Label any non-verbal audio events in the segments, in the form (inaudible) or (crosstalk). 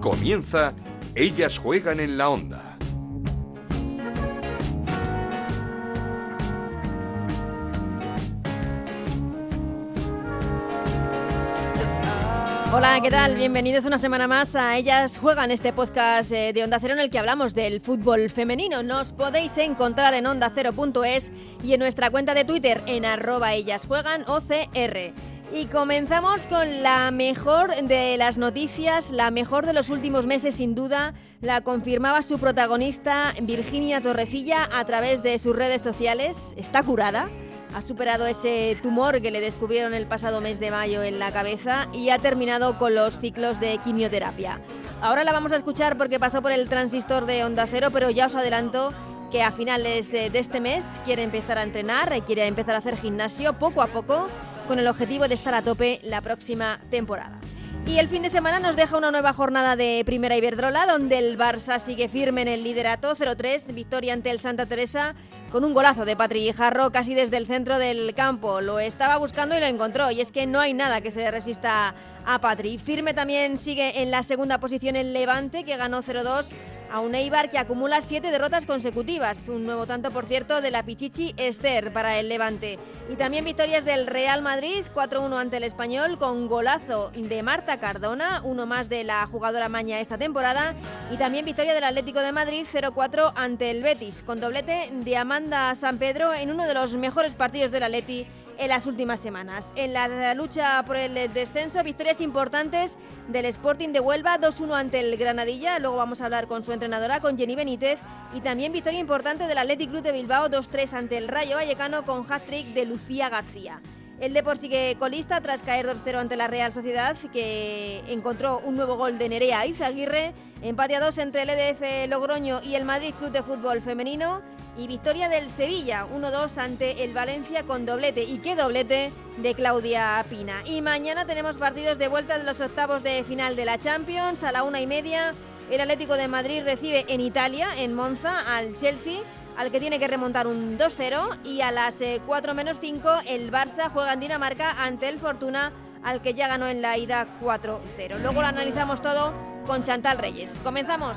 Comienza Ellas juegan en la onda. Hola, ¿qué tal? Bienvenidos una semana más a Ellas Juegan, este podcast eh, de Onda Cero en el que hablamos del fútbol femenino. Nos podéis encontrar en ondacero.es y en nuestra cuenta de Twitter en arroba ellas juegan OCR. Y comenzamos con la mejor de las noticias, la mejor de los últimos meses sin duda, la confirmaba su protagonista Virginia Torrecilla a través de sus redes sociales. Está curada, ha superado ese tumor que le descubrieron el pasado mes de mayo en la cabeza y ha terminado con los ciclos de quimioterapia. Ahora la vamos a escuchar porque pasó por el transistor de Onda Cero, pero ya os adelanto que a finales eh, de este mes quiere empezar a entrenar, y quiere empezar a hacer gimnasio poco a poco con el objetivo de estar a tope la próxima temporada. Y el fin de semana nos deja una nueva jornada de Primera Iberdrola, donde el Barça sigue firme en el liderato 0-3, victoria ante el Santa Teresa con un golazo de Patri Jarro casi desde el centro del campo. Lo estaba buscando y lo encontró, y es que no hay nada que se resista a Patri. Firme también sigue en la segunda posición el Levante, que ganó 0-2 a un Eibar que acumula siete derrotas consecutivas. Un nuevo tanto, por cierto, de la Pichichi Esther para el Levante. Y también victorias del Real Madrid, 4-1 ante el Español, con golazo de Marta Cardona, uno más de la jugadora maña esta temporada. Y también victoria del Atlético de Madrid, 0-4 ante el Betis, con doblete de Amanda San Pedro en uno de los mejores partidos del Atleti en las últimas semanas. En la lucha por el descenso, victorias importantes del Sporting de Huelva, 2-1 ante el Granadilla, luego vamos a hablar con su entrenadora, con Jenny Benítez, y también victoria importante del Athletic Club de Bilbao, 2-3 ante el Rayo Vallecano con hat-trick de Lucía García. El Depor sigue colista tras caer 2-0 ante la Real Sociedad, que encontró un nuevo gol de Nerea Izaguirre. Empate a 2 entre el EDF Logroño y el Madrid Club de Fútbol Femenino y victoria del Sevilla 1-2 ante el Valencia con doblete. Y qué doblete de Claudia Pina. Y mañana tenemos partidos de vuelta de los octavos de final de la Champions a la una y media. El Atlético de Madrid recibe en Italia, en Monza, al Chelsea, al que tiene que remontar un 2-0. Y a las 4 eh, menos 5 el Barça juega en Dinamarca ante el Fortuna, al que ya ganó en la ida 4-0. Luego lo analizamos todo con Chantal Reyes. Comenzamos.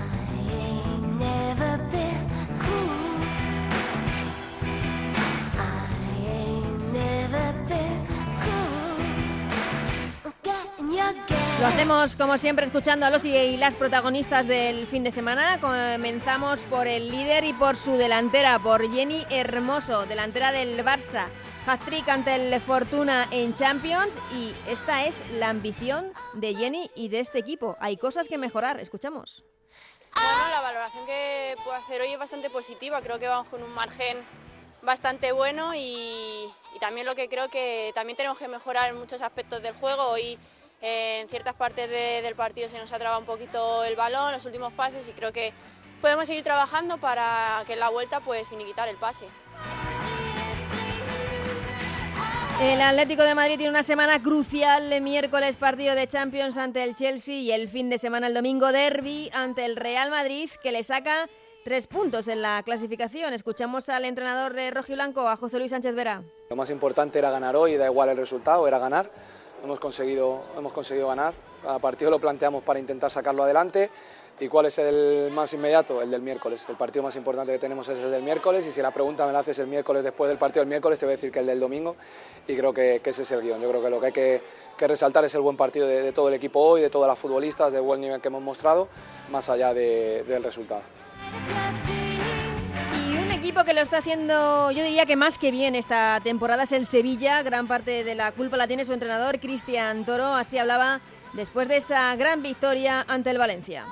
Lo hacemos como siempre escuchando a los y las protagonistas del fin de semana. Comenzamos por el líder y por su delantera, por Jenny Hermoso, delantera del Barça. Hat-trick ante el Fortuna en Champions y esta es la ambición de Jenny y de este equipo. Hay cosas que mejorar, escuchamos. Bueno, la valoración que puedo hacer hoy es bastante positiva, creo que vamos con un margen bastante bueno y, también lo que creo que también tenemos que mejorar en muchos aspectos del juego. Hoy en ciertas partes del partido se nos ha trabado un poquito el balón, los últimos pases y creo que podemos seguir trabajando para que en la vuelta pues finiquitar el pase. El Atlético de Madrid tiene una semana crucial. El miércoles partido de Champions ante el Chelsea y el fin de semana el domingo derby ante el Real Madrid que le saca tres puntos en la clasificación. Escuchamos al entrenador rojo y blanco, a José Luis Sánchez Vera. Lo más importante era ganar hoy, da igual el resultado, era ganar. Hemos conseguido, hemos conseguido ganar. A partido lo planteamos para intentar sacarlo adelante ¿Y cuál es el más inmediato? El del miércoles. El partido más importante que tenemos es el del miércoles y si la pregunta me la haces el miércoles después del partido del miércoles te voy a decir que el del domingo y creo que, ese es el guion. Yo creo que lo que hay que, resaltar es el buen partido de, todo el equipo hoy, de todas las futbolistas, del buen nivel que hemos mostrado, más allá del resultado. Un equipo que lo está haciendo, yo diría que más que bien esta temporada es el Sevilla. Gran parte de la culpa la tiene su entrenador, Cristian Toro. Así hablaba después de esa gran victoria ante el Valencia.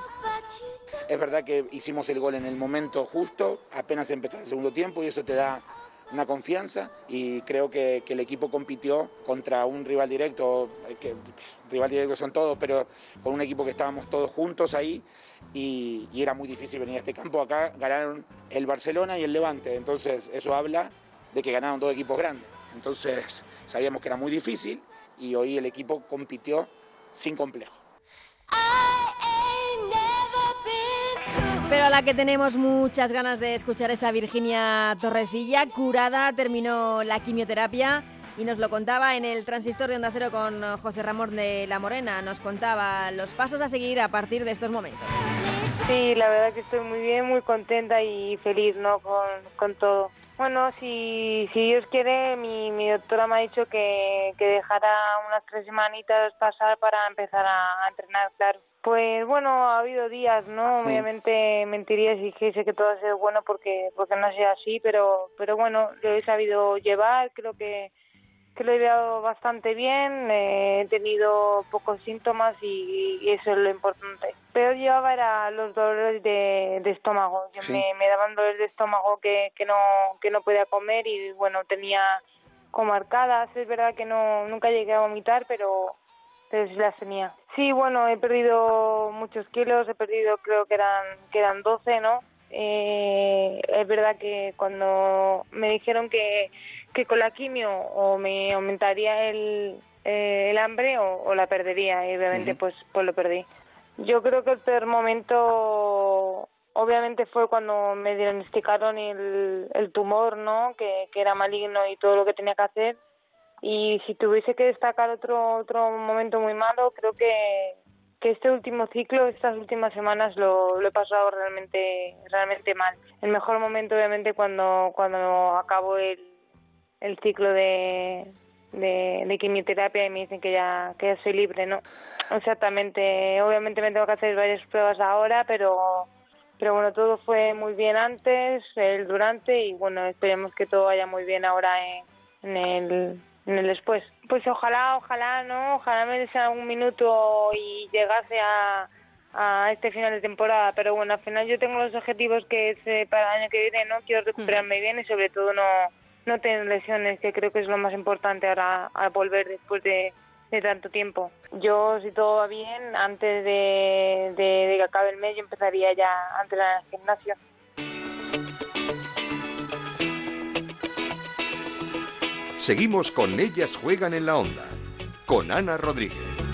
Es verdad que hicimos el gol en el momento justo, apenas empezó el segundo tiempo y eso te da una confianza y creo que, el equipo compitió contra un rival directo, eh, que rival directo son todos, pero con un equipo que estábamos todos juntos ahí y, era muy difícil venir a este campo. Acá ganaron el Barcelona y el Levante, entonces eso habla de que ganaron dos equipos grandes. Entonces sabíamos que era muy difícil y hoy el equipo compitió sin complejo. Pero a la que tenemos muchas ganas de escuchar esa Virginia Torrecilla, curada, terminó la quimioterapia y nos lo contaba en el transistor de Onda Cero con José Ramón de la Morena. Nos contaba los pasos a seguir a partir de estos momentos. Sí, la verdad que estoy muy bien, muy contenta y feliz ¿no? con, con todo. Bueno, si, si Dios quiere, mi, mi doctora me ha dicho que, que dejara unas tres semanitas pasar para empezar a entrenar, claro. Pues bueno, ha habido días, ¿no? Obviamente mentiría si dijese que todo ha sido bueno porque porque no sea así, pero pero bueno, lo he sabido llevar, creo que, que lo he llevado bastante bien, eh, he tenido pocos síntomas y, eso es lo importante. Pero llevaba era los dolores de, estómago, me, me, daban dolores de estómago que, que no que no podía comer y bueno, tenía como arcadas, es verdad que no nunca llegué a vomitar, pero pero sí las tenía. Sí, bueno, he perdido muchos kilos, he perdido creo que eran, que eran 12, ¿no? Eh, es verdad que cuando me dijeron que, que con la quimio o me aumentaría el, eh, el hambre o, la perdería y obviamente pues, pues lo perdí. Yo creo que el peor momento obviamente fue cuando me diagnosticaron el, el tumor, ¿no? Que, que era maligno y todo lo que tenía que hacer y si tuviese que destacar otro otro momento muy malo, creo que, que este último ciclo, estas últimas semanas lo, lo he pasado realmente realmente mal. El mejor momento obviamente cuando cuando acabo el, el ciclo de, de, quimioterapia y me dicen que ya que ya soy libre, ¿no? Exactamente. Obviamente me tengo que hacer varias pruebas ahora, pero pero bueno, todo fue muy bien antes, el durante y bueno, esperemos que todo vaya muy bien ahora en, en el en el después. Pues ojalá, ojalá, ¿no? Ojalá me des algún minuto y llegase a, a este final de temporada. Pero bueno, al final yo tengo los objetivos que es eh, para el año que viene, ¿no? Quiero recuperarme bien y sobre todo no, no tener lesiones, que creo que es lo más importante ahora a volver después de, de tanto tiempo. Yo, si todo va bien, antes de, de, que acabe el mes, yo empezaría ya a entrenar en gimnasio. Seguimos con Ellas Juegan en la Onda, con Ana Rodríguez.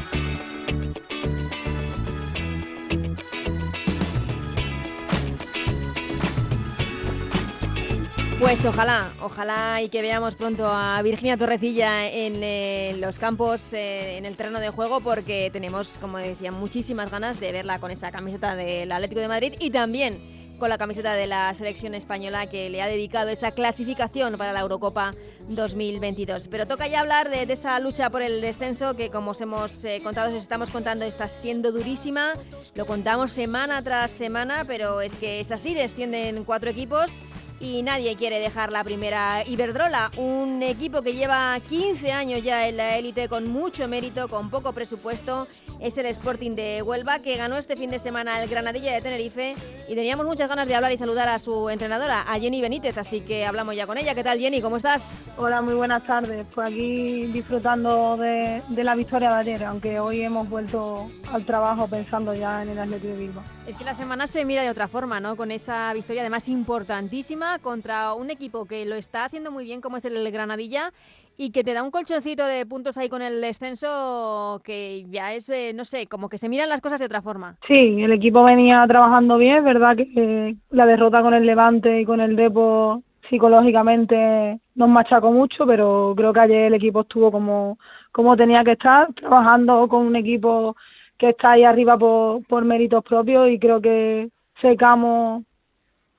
Pues ojalá, ojalá y que veamos pronto a Virginia Torrecilla en eh, los campos, eh, en el terreno de juego, porque tenemos, como decía, muchísimas ganas de verla con esa camiseta del Atlético de Madrid y también con la camiseta de la selección española que le ha dedicado esa clasificación para la Eurocopa 2022. Pero toca ya hablar de, esa lucha por el descenso que como os hemos eh, contado, os estamos contando, está siendo durísima. Lo contamos semana tras semana, pero es que es así, descienden cuatro equipos y nadie quiere dejar la primera Iberdrola, un equipo que lleva 15 años ya en la élite con mucho mérito, con poco presupuesto, es el Sporting de Huelva que ganó este fin de semana el Granadilla de Tenerife y teníamos muchas ganas de hablar y saludar a su entrenadora, a Jenny Benítez, así que hablamos ya con ella. ¿Qué tal Jenny? ¿Cómo estás? Hola, muy buenas tardes. Pues aquí disfrutando de, la victoria de ayer, aunque hoy hemos vuelto al trabajo pensando ya en el Atlético de Bilbao. Es que la semana se mira de otra forma, ¿no? Con esa victoria además importantísima contra un equipo que lo está haciendo muy bien como es el Granadilla y que te da un colchoncito de puntos ahí con el descenso que ya es, eh, no sé, como que se miran las cosas de otra forma. Sí, el equipo venía trabajando bien, verdad que la derrota con el Levante y con el Depo psicológicamente nos machacó mucho, pero creo que ayer el equipo estuvo como, como tenía que estar, trabajando con un equipo que está ahí arriba por, por méritos propios y creo que secamos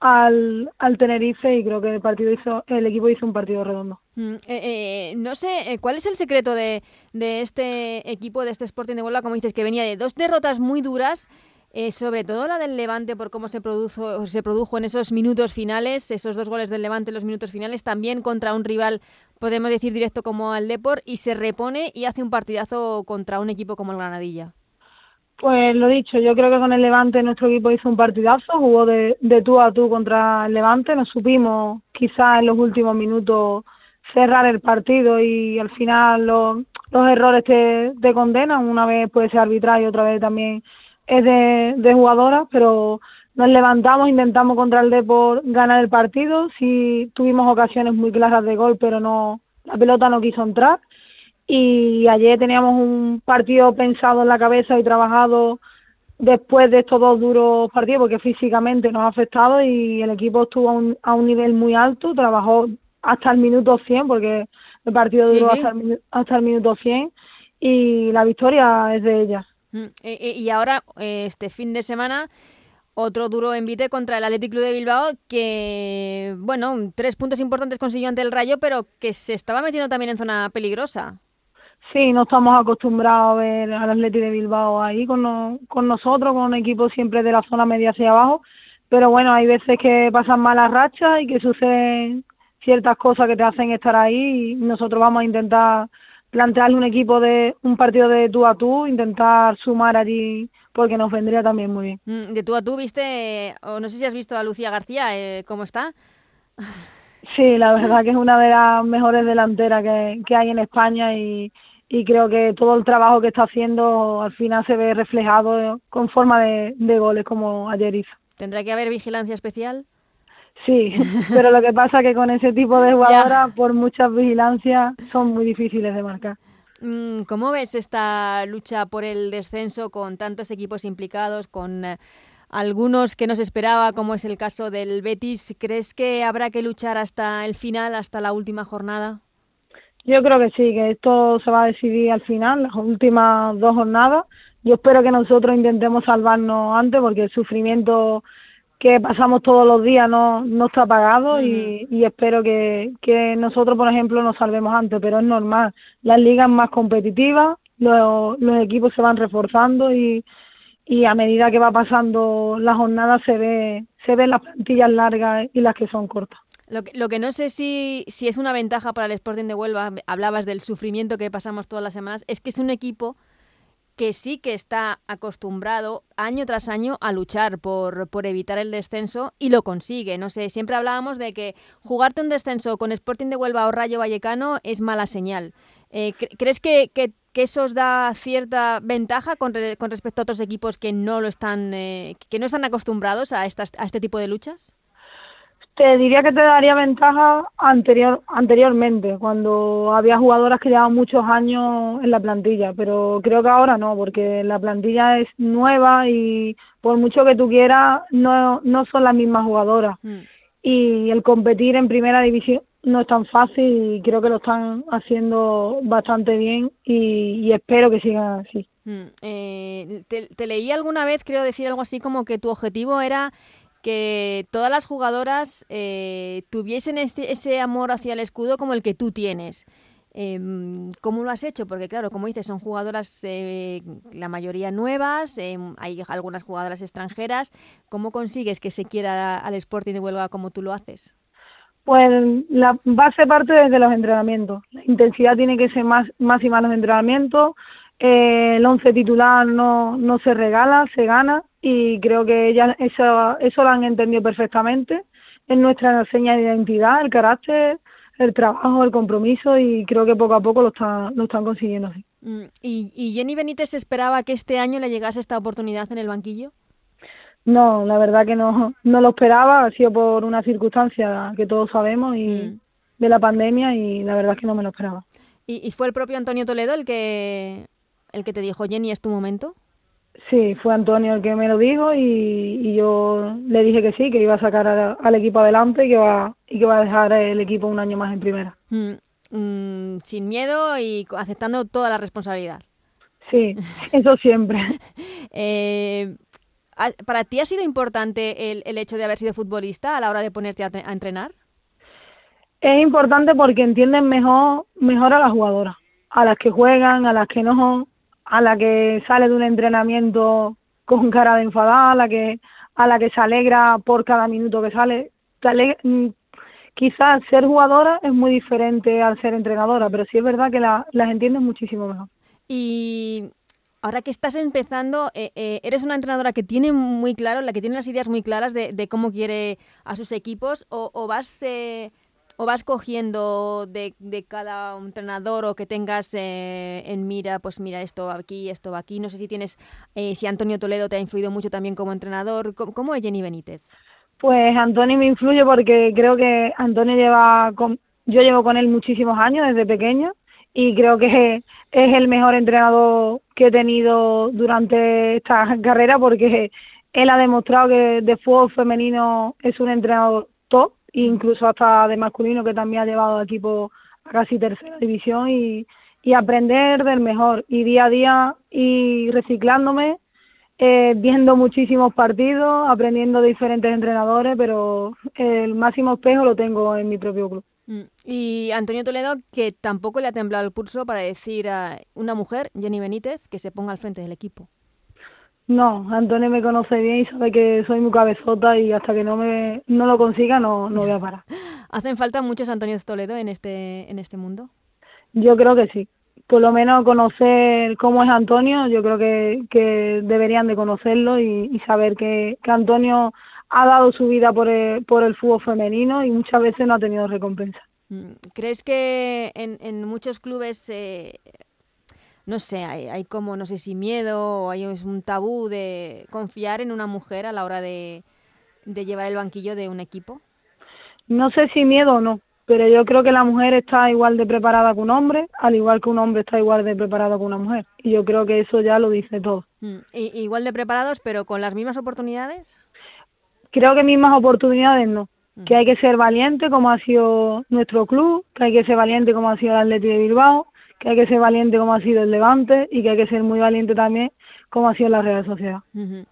al, al Tenerife y creo que el partido hizo el equipo hizo un partido redondo. Mm, eh, eh, no sé, eh, ¿cuál es el secreto de, de este equipo, de este Sporting de Huelva, como dices, que venía de dos derrotas muy duras, sobre todo la del Levante por cómo se produjo, se produjo en esos minutos finales, esos dos goles del Levante en los minutos finales, también contra un rival, podemos decir directo como al Depor, y se repone y hace un partidazo contra un equipo como el Granadilla? Pues lo dicho, yo creo que con el Levante nuestro equipo hizo un partidazo, jugó de, de tú a tú contra el Levante, nos supimos quizás en los últimos minutos cerrar el partido y al final los, errores te, te condenan, una vez puede ser arbitral y otra vez también es de, de jugadoras, pero nos levantamos, intentamos contra el Depor ganar el partido, sí tuvimos ocasiones muy claras de gol, pero no la pelota no quiso entrar y ayer teníamos un partido pensado en la cabeza y trabajado después de estos dos duros partidos, porque físicamente nos ha afectado y el equipo estuvo a un, a un nivel muy alto, trabajó hasta el minuto 100, porque el partido duró Hasta, el, hasta el minuto 100 y la victoria es de ella. Mm, eh, eh, y ahora, este fin de semana, otro duro envite contra el Athletic Club de Bilbao, que, bueno, tres puntos importantes consiguió ante el Rayo, pero que se estaba metiendo también en zona peligrosa. Sí, no estamos acostumbrados a ver al Athletic de Bilbao ahí con, con nosotros, con un equipo siempre de la zona media hacia abajo, pero bueno, hay veces que pasan malas rachas y que suceden ciertas cosas que te hacen estar ahí y nosotros vamos a intentar plantearle un equipo de un partido de tú a tú, intentar sumar allí porque nos vendría también muy bien. Mm, de tú a tú viste, o no sé si has visto a Lucía García, eh, ¿cómo está? Sí, la verdad que es una de las mejores delanteras que, que hay en España y, y creo que todo el trabajo que está haciendo al final se ve reflejado con forma de, goles como ayer hizo. ¿Tendrá que haber vigilancia especial? Sí, (laughs) pero lo que pasa es que con ese tipo de jugadoras, por muchas vigilancias, son muy difíciles de marcar. Mm, ¿Cómo ves esta lucha por el descenso con tantos equipos implicados, con eh, algunos que no se esperaba, como es el caso del Betis? ¿Crees que habrá que luchar hasta el final, hasta la última jornada? Yo creo que sí, que esto se va a decidir al final, las últimas dos jornadas. Yo espero que nosotros intentemos salvarnos antes porque el sufrimiento que pasamos todos los días no, no está pagado y, y, espero que, que nosotros, por ejemplo, nos salvemos antes, pero es normal. Las ligas más competitivas, los, los equipos se van reforzando y, y a medida que va pasando la jornada se ve se ven las plantillas largas y las que son cortas. Lo que, lo que no sé si, es una ventaja para el Sporting de Huelva, hablabas del sufrimiento que pasamos todas las semanas, es que es un equipo que sí que está acostumbrado año tras año a luchar por, evitar el descenso y lo consigue. No sé, siempre hablábamos de que jugarte un descenso con Sporting de Huelva o Rayo Vallecano es mala señal. Eh, ¿Crees que, que, eso os da cierta ventaja con, con, respecto a otros equipos que no lo están, eh, que no están acostumbrados a, estas, a este tipo de luchas? Te diría que te daría ventaja anterior, anteriormente, cuando había jugadoras que llevaban muchos años en la plantilla, pero creo que ahora no, porque la plantilla es nueva y por mucho que tú quieras, no, no son las mismas jugadoras. Mm. Y el competir en primera división no es tan fácil y creo que lo están haciendo bastante bien y, espero que sigan así. Mm. Eh, te, te leí alguna vez, creo decir algo así como que tu objetivo era que todas las jugadoras eh, tuviesen ese, amor hacia el escudo como el que tú tienes. Em, ¿Cómo lo has hecho? Porque claro, como dices, son jugadoras, eh, la mayoría nuevas, em, hay algunas jugadoras extranjeras. ¿Cómo consigues que se quiera al Sporting de Huelva como tú lo haces? Pues la base parte desde los entrenamientos. La intensidad tiene que ser más, más y más los entrenamientos. Eh, el once titular no, no se regala, se gana y creo que ellas eso, eso lo han entendido perfectamente. Es nuestra seña de identidad, el carácter, el trabajo, el compromiso y creo que poco a poco lo, está, lo están consiguiendo así. Mm, ¿Y, ¿Y Jenny Benítez esperaba que este año le llegase esta oportunidad en el banquillo? No, la verdad que no, no lo esperaba, ha sido por una circunstancia que todos sabemos y mm. de la pandemia y la verdad es que no me lo esperaba. ¿Y, ¿Y, fue el propio Antonio Toledo el que el que te dijo Jenny es tu momento? Sí, fue Antonio el que me lo dijo y, yo le dije que sí, que iba a sacar al equipo adelante y que, va, y que va a dejar el equipo un año más en primera. Mm, mm, sin miedo y aceptando toda la responsabilidad. Sí, (laughs) eso siempre. (laughs) eh, ¿Para ti ha sido importante el, el, hecho de haber sido futbolista a la hora de ponerte a, a entrenar? Es importante porque entienden mejor, mejor a las jugadoras, a las que juegan, a las que no, a la que sale de un entrenamiento con cara de enfadada, a la que a la que se alegra por cada minuto que sale. Mm, quizás ser jugadora es muy diferente al ser entrenadora, pero sí es verdad que la, las entiendes muchísimo mejor. Y ahora que estás empezando, eh, eh, eres una entrenadora que tiene muy claro, la que tiene las ideas muy claras de, cómo quiere a sus equipos, o, o vas eh, o vas cogiendo de, de cada entrenador o que tengas eh, en mira, pues mira, esto va aquí, esto va aquí. No sé si tienes, eh, si Antonio Toledo te ha influido mucho también como entrenador. ¿Cómo, es Jenny Benítez? Pues Antonio me influye porque creo que Antonio lleva, yo llevo con él muchísimos años desde pequeño y creo que es el mejor entrenador que he tenido durante esta carrera porque él ha demostrado que de fútbol femenino es un entrenador incluso hasta de masculino que también ha llevado a equipo a casi tercera división y, y aprender del mejor y día a día y reciclándome, eh, viendo muchísimos partidos, aprendiendo de diferentes entrenadores, pero el máximo espejo lo tengo en mi propio club. Mm. Y Antonio Toledo, que tampoco le ha temblado el pulso para decir a una mujer, Jenny Benítez, que se ponga al frente del equipo. No, Antonio me conoce bien y sabe que soy muy cabezota y hasta que no me no lo consiga no, no voy a parar. (laughs) ¿Hacen falta muchos Antonio Toledo en este, en este mundo? Yo creo que sí. Por lo menos conocer cómo es Antonio, yo creo que, que deberían de conocerlo y, y saber que, que Antonio ha dado su vida por el, por el fútbol femenino y muchas veces no ha tenido recompensa. Mm, ¿Crees que en, en muchos clubes, eh, no sé, hay, hay, como, no sé si miedo o hay un tabú de confiar en una mujer a la hora de, de llevar el banquillo de un equipo? No sé si miedo o no, pero yo creo que la mujer está igual de preparada que un hombre, al igual que un hombre está igual de preparado que una mujer. Y yo creo que eso ya lo dice todo. Mm, igual de preparados, pero con las mismas oportunidades creo que mismas oportunidades no. Que hay que ser valiente como ha sido nuestro club, que hay que ser valiente como ha sido el Atleti de Bilbao, que hay que ser valiente como ha sido el Levante y que hay que ser muy valiente también como ha sido la Real Sociedad. Uh -huh.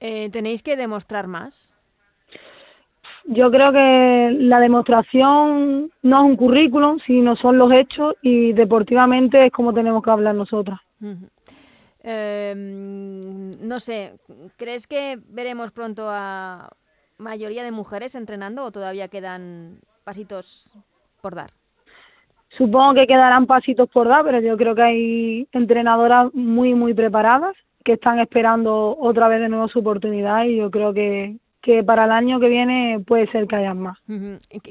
eh, ¿Tenéis que demostrar más? Yo creo que la demostración no es un currículum, sino son los hechos y deportivamente es como tenemos que hablar nosotras. Uh -huh. Eh, no sé, ¿crees que veremos pronto a mayoría de mujeres entrenando o todavía quedan pasitos por dar? Supongo que quedarán pasitos por dar, pero yo creo que hay entrenadoras muy, muy preparadas que están esperando otra vez de nuevo su oportunidad y yo creo que, que para el año que viene puede ser que hayan más.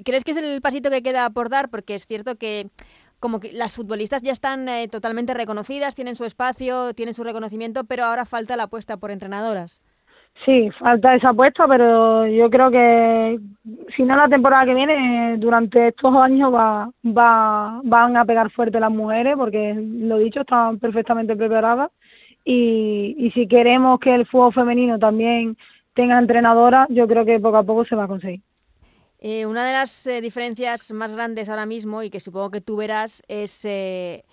¿Crees que es el pasito que queda por dar? Porque es cierto que como que las futbolistas ya están eh, totalmente reconocidas, tienen su espacio, tienen su reconocimiento, pero ahora falta la apuesta por entrenadoras. Sí, falta esa apuesta, pero yo creo que si no la temporada que viene, durante estos años va, va, van a pegar fuerte las mujeres, porque lo dicho, están perfectamente preparadas. Y, y si queremos que el fútbol femenino también tenga entrenadoras, yo creo que poco a poco se va a conseguir. Eh, una de las eh, diferencias más grandes ahora mismo y que supongo que tú verás es eh,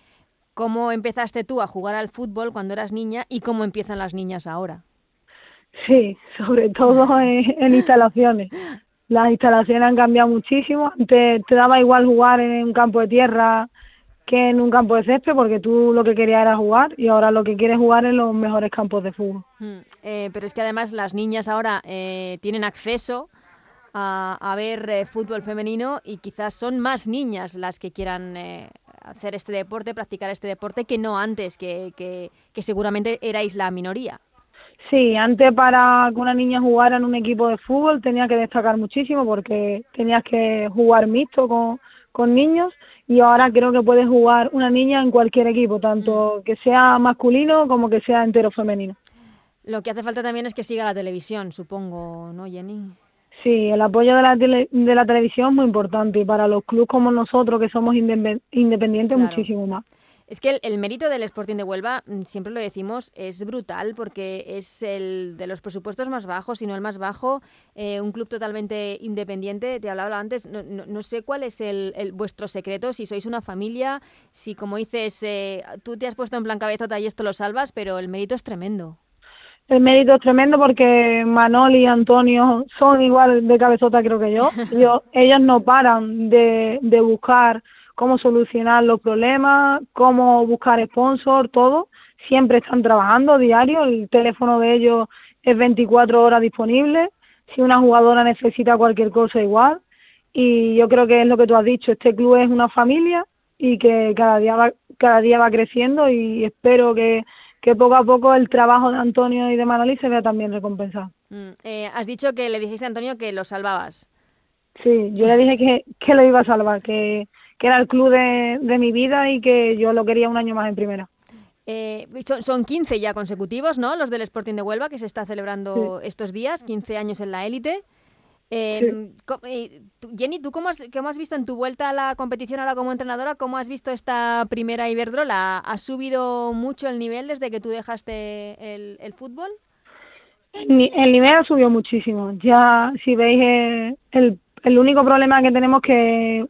cómo empezaste tú a jugar al fútbol cuando eras niña y cómo empiezan las niñas ahora. Sí, sobre todo (laughs) en, en instalaciones. Las instalaciones han cambiado muchísimo. Te daba igual jugar en un campo de tierra que en un campo de césped porque tú lo que querías era jugar y ahora lo que quieres jugar en los mejores campos de fútbol. Mm, eh, pero es que además las niñas ahora eh, tienen acceso a, a ver eh, fútbol femenino y quizás son más niñas las que quieran eh, hacer este deporte, practicar este deporte, que no antes, que, que, que, seguramente erais la minoría. Sí, antes para que una niña jugara en un equipo de fútbol tenía que destacar muchísimo porque tenías que jugar mixto con, con niños y ahora creo que puede jugar una niña en cualquier equipo, tanto que sea masculino como que sea entero femenino. Lo que hace falta también es que siga la televisión, supongo, ¿no, Jenny? Sí, el apoyo de la, tele, de la televisión es muy importante y para los clubes como nosotros, que somos independientes, claro. muchísimo más. Es que el, el, mérito del Sporting de Huelva, siempre lo decimos, es brutal porque es el de los presupuestos más bajos, si no el más bajo, eh, un club totalmente independiente. Te hablaba antes, no, no, no sé cuál es el, el, vuestro secreto, si sois una familia, si como dices, eh, tú te has puesto en plan cabezota y esto lo salvas, pero el mérito es tremendo el mérito es tremendo porque Manol y Antonio son igual de cabezota creo que yo. (laughs) yo ellos no paran de, de buscar cómo solucionar los problemas, cómo buscar sponsor, todo. Siempre están trabajando diario, el teléfono de ellos es 24 horas disponible. Si una jugadora necesita cualquier cosa igual. Y yo creo que es lo que tú has dicho, este club es una familia y que cada día va, cada día va creciendo y espero que que poco a poco el trabajo de Antonio y de Manoli se vea también recompensado. Mm, eh, has dicho que le dijiste a Antonio que lo salvabas. Sí, yo le dije que, que lo iba a salvar, que, que era el club de, de, mi vida y que yo lo quería un año más en primera. Eh, son, son 15 ya consecutivos, ¿no? Los del Sporting de Huelva, que se está celebrando sí. estos días, 15 años en la élite. Em, Jenny, ¿tú cómo has, cómo has, visto en tu vuelta a la competición ahora como entrenadora? ¿Cómo has visto esta primera Iberdrola? ¿Ha subido mucho el nivel desde que tú dejaste el, fútbol? El, nivel ha subido muchísimo. Ya, si veis, eh, el, el único problema que tenemos que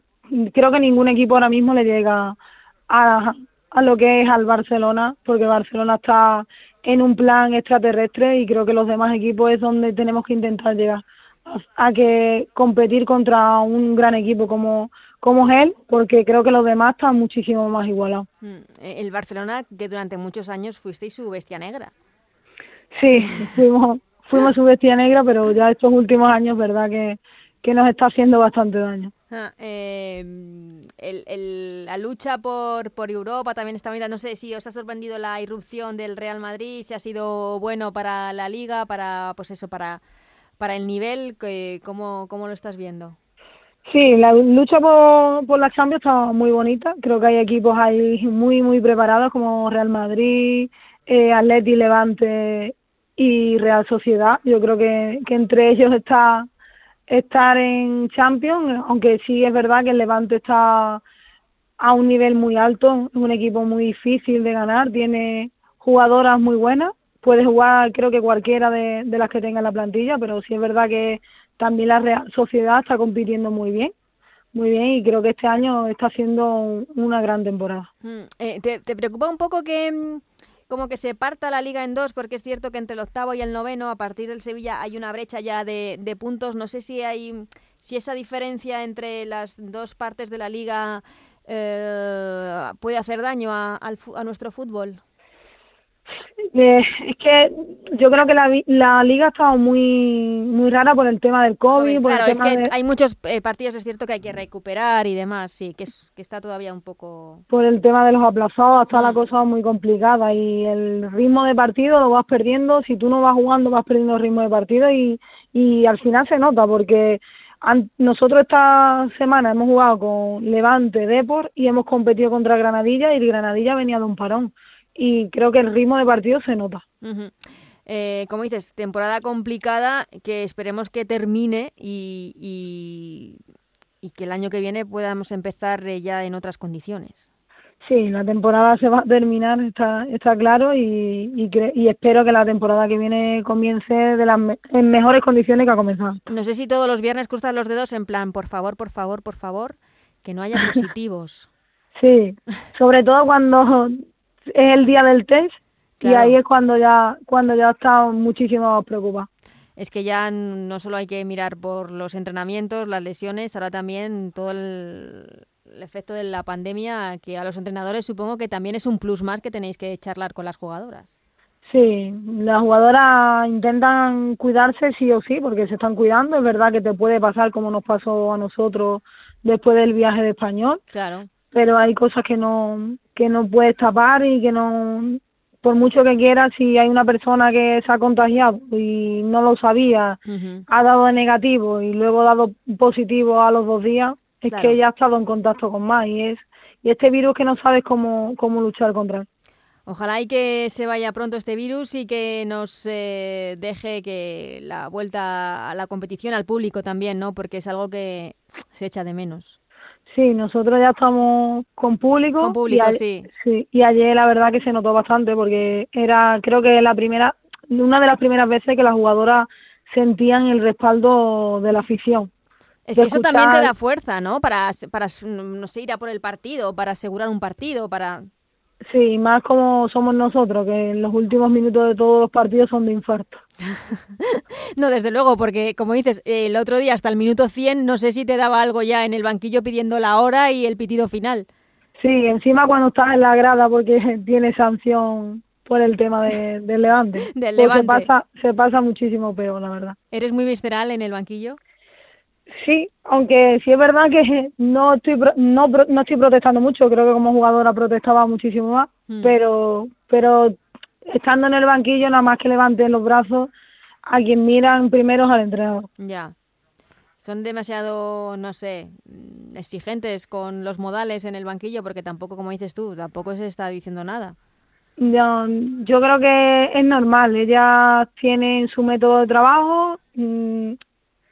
creo que ningún equipo ahora mismo le llega a, a lo que es al Barcelona, porque Barcelona está en un plan extraterrestre y creo que los demás equipos es donde tenemos que intentar llegar a, que competir contra un gran equipo como como es él, porque creo que los demás están muchísimo más igualados. Mm, el Barcelona, que durante muchos años fuisteis su bestia negra. Sí, fuimos, fuimos su bestia negra, pero ya estos últimos años, verdad que, que nos está haciendo bastante daño. Ah, em, el, la lucha por, por Europa también está bonita. No sé si os ha sorprendido la irrupción del Real Madrid, si ha sido bueno para la liga, para pues eso, para, para el nivel, que, ¿cómo, ¿cómo lo estás viendo? Sí, la lucha por, por la Champions está muy bonita. Creo que hay equipos ahí muy, muy preparados como Real Madrid, eh, Atleti, Levante y Real Sociedad. Yo creo que entre ellos está estar en Champions, aunque sí es verdad que el Levante está a un nivel muy alto, es un equipo muy difícil de ganar, tiene jugadoras muy buenas, puede jugar creo que cualquiera de, las que tenga en la plantilla, pero sí es verdad que también la Real Sociedad está compitiendo muy bien, muy bien y creo que este año está haciendo una gran temporada. Mm, eh, ¿te, ¿Te preocupa un poco que mm, como que se parta la liga en dos, porque es cierto que entre el octavo y el noveno, a partir del Sevilla, hay una brecha ya de, de puntos. No sé si hay si esa diferencia entre las dos partes de la liga eh, puede hacer daño a, a nuestro fútbol. Eh, es que yo creo que la, la liga ha estado muy muy rara por el tema del COVID. claro, es que hay muchos eh, partidos, es cierto que hay que recuperar y demás, sí, que, es, que está todavía un poco... Por el tema de los aplazados, está la mm. cosa muy complicada y el ritmo de partido lo vas perdiendo, si tú no vas jugando vas perdiendo el ritmo de partido y, y al final se nota porque nosotros esta semana hemos jugado con Levante, Deport y hemos competido contra Granadilla y Granadilla venía de un parón y creo que el ritmo de partido se nota. Eh, como dices, temporada complicada que esperemos que termine y, y, que el año que viene podamos empezar eh, ya en otras condiciones. Sí, la temporada se va a terminar, está, está claro, y, y, espero que la temporada que viene comience de las en mejores condiciones que ha comenzado. No sé si todos los viernes cruzan los dedos en plan, por favor, por favor, por favor, que no haya (laughs) positivos. sí, sobre todo cuando es el día del test y ahí es cuando ya cuando ya estamos muchísimo preocupados. Es que ya no solo hay que mirar por los entrenamientos, las lesiones, ahora también todo el, efecto de la pandemia, que a los entrenadores supongo que también es un plus más que tenéis que charlar con las jugadoras. Sí, las jugadoras intentan cuidarse sí o sí, porque se están cuidando. Es verdad que te puede pasar como nos pasó a nosotros después del viaje de español. Claro. Pero hay cosas que no, que no puedes tapar y que no, por mucho que quieras, si hay una persona que se ha contagiado y no lo sabía, ha dado negativo y luego ha dado positivo a los dos días, es que ya ha estado en contacto con más y es y este virus que no sabes cómo, cómo luchar contra él. Ojalá y que se vaya pronto este virus y que nos eh, deje que la vuelta a la competición al público también, ¿no? Porque es algo que se echa de menos. Sí, nosotros ya estamos con público. Con público, y sí. sí. Y ayer la verdad que se notó bastante porque era, creo que la primera, una de las primeras veces que las jugadoras sentían el respaldo de la afición. Es que eso también te da fuerza, ¿no? Para, para, no sé, ir a por el partido, para asegurar un partido, para... Sí, más como somos nosotros, que en los últimos minutos de todos los partidos son de infarto. (laughs) no, desde luego, porque como dices, el otro día hasta el minuto 100 no sé si te daba algo ya en el banquillo pidiendo la hora y el pitido final. Sí, encima cuando estás en la grada porque (laughs) tiene sanción por el tema de, del levante. (laughs) del levante. Se pasa, se pasa muchísimo peor, la verdad. ¿Eres muy visceral en el banquillo? Sí, aunque sí es verdad que no estoy no, no estoy protestando mucho, creo que como jugadora protestaba muchísimo más, mm. pero pero estando en el banquillo nada más que levanten los brazos a quien miran primero al entrenador. Ya. Son demasiado, no sé, exigentes con los modales en el banquillo porque tampoco, como dices tú, tampoco se está diciendo nada. Yo, yo creo que es normal, ellas tienen su método de trabajo, mm,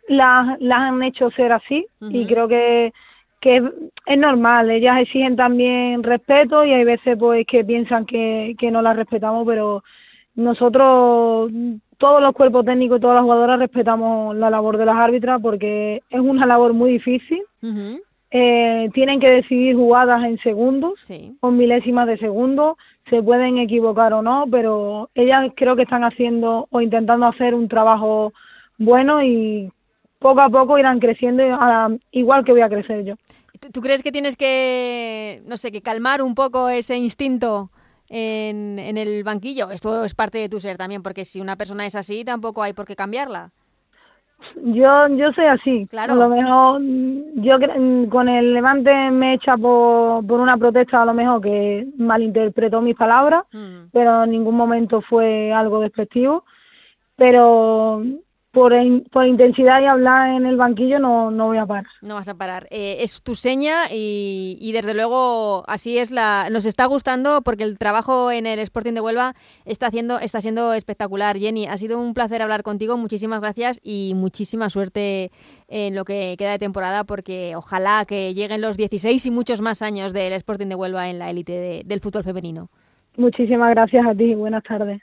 las, las han hecho ser así y creo que, que es, normal. Ellas exigen también respeto y hay veces pues que piensan que, que no las respetamos, pero nosotros todos los cuerpos técnicos y todas las jugadoras respetamos la labor de las árbitras porque es una labor muy difícil. eh, tienen que decidir jugadas en segundos, con milésimas de segundo, se pueden equivocar o no, pero ellas creo que están haciendo o intentando hacer un trabajo bueno y poco a poco irán creciendo igual que voy a crecer yo. ¿Tú crees que tienes que, no sé, que calmar un poco ese instinto en, en el banquillo? Esto es parte de tu ser también, porque si una persona es así, tampoco hay por qué cambiarla. Yo, yo soy así. Claro. A lo mejor yo con el Levante me echa por, por una protesta a lo mejor que malinterpretó mis palabras, mm. pero en ningún momento fue algo despectivo. Pero por, por intensidad y hablar en el banquillo no, no voy a parar. No vas a parar. Eh, es tu seña y, y, desde luego así es la. Nos está gustando porque el trabajo en el Sporting de Huelva está haciendo, está siendo espectacular. Jenny, ha sido un placer hablar contigo. Muchísimas gracias y muchísima suerte en lo que queda de temporada porque ojalá que lleguen los 16 y muchos más años del Sporting de Huelva en la élite del fútbol femenino. Muchísimas gracias a ti. Buenas tardes.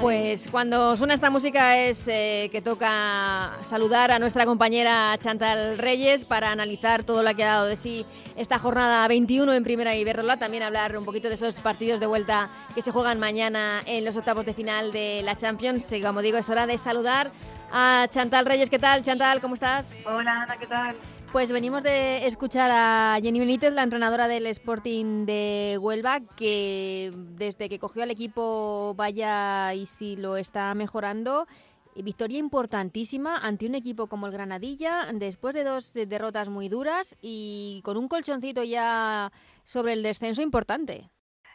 Pues cuando suena esta música es eh, que toca saludar a nuestra compañera Chantal Reyes para analizar todo lo que ha dado de sí esta jornada 21 en Primera Iberrola, también hablar un poquito de esos partidos de vuelta que se juegan mañana en los octavos de final de la Champions. Como digo, es hora de saludar a Chantal Reyes. ¿Qué tal, Chantal? ¿Cómo estás? Hola, Ana, ¿qué tal? Pues venimos de escuchar a Jenny Benítez, la entrenadora del Sporting de Huelva, que desde que cogió al equipo vaya y si lo está mejorando. Victoria importantísima ante un equipo como el Granadilla, después de dos derrotas muy duras y con un colchoncito ya sobre el descenso importante.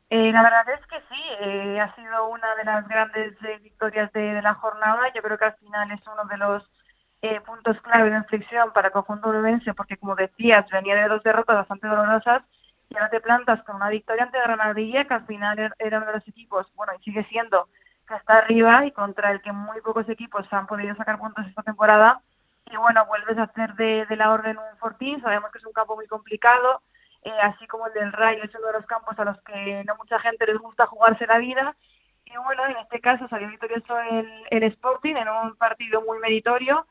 Eh, la verdad es que sí, eh, ha sido una de las grandes eh, victorias de, la jornada. Yo creo que al final es uno de los eh, puntos clave de inflexión para el conjunto uruguayense, porque como decías, venía de dos derrotas bastante dolorosas y ahora te plantas con una victoria ante Granadilla, que al final er-, era uno de los equipos, bueno, y sigue siendo, que está arriba y contra el que muy pocos equipos han podido sacar puntos esta temporada. Y bueno, vuelves a hacer de, la orden un fortín, sabemos que es un campo muy complicado, eh, así como el del Rayo es uno de los campos a los que no mucha gente les gusta jugarse la vida. Y bueno, en este caso salió victorioso el Sporting en un partido muy meritorio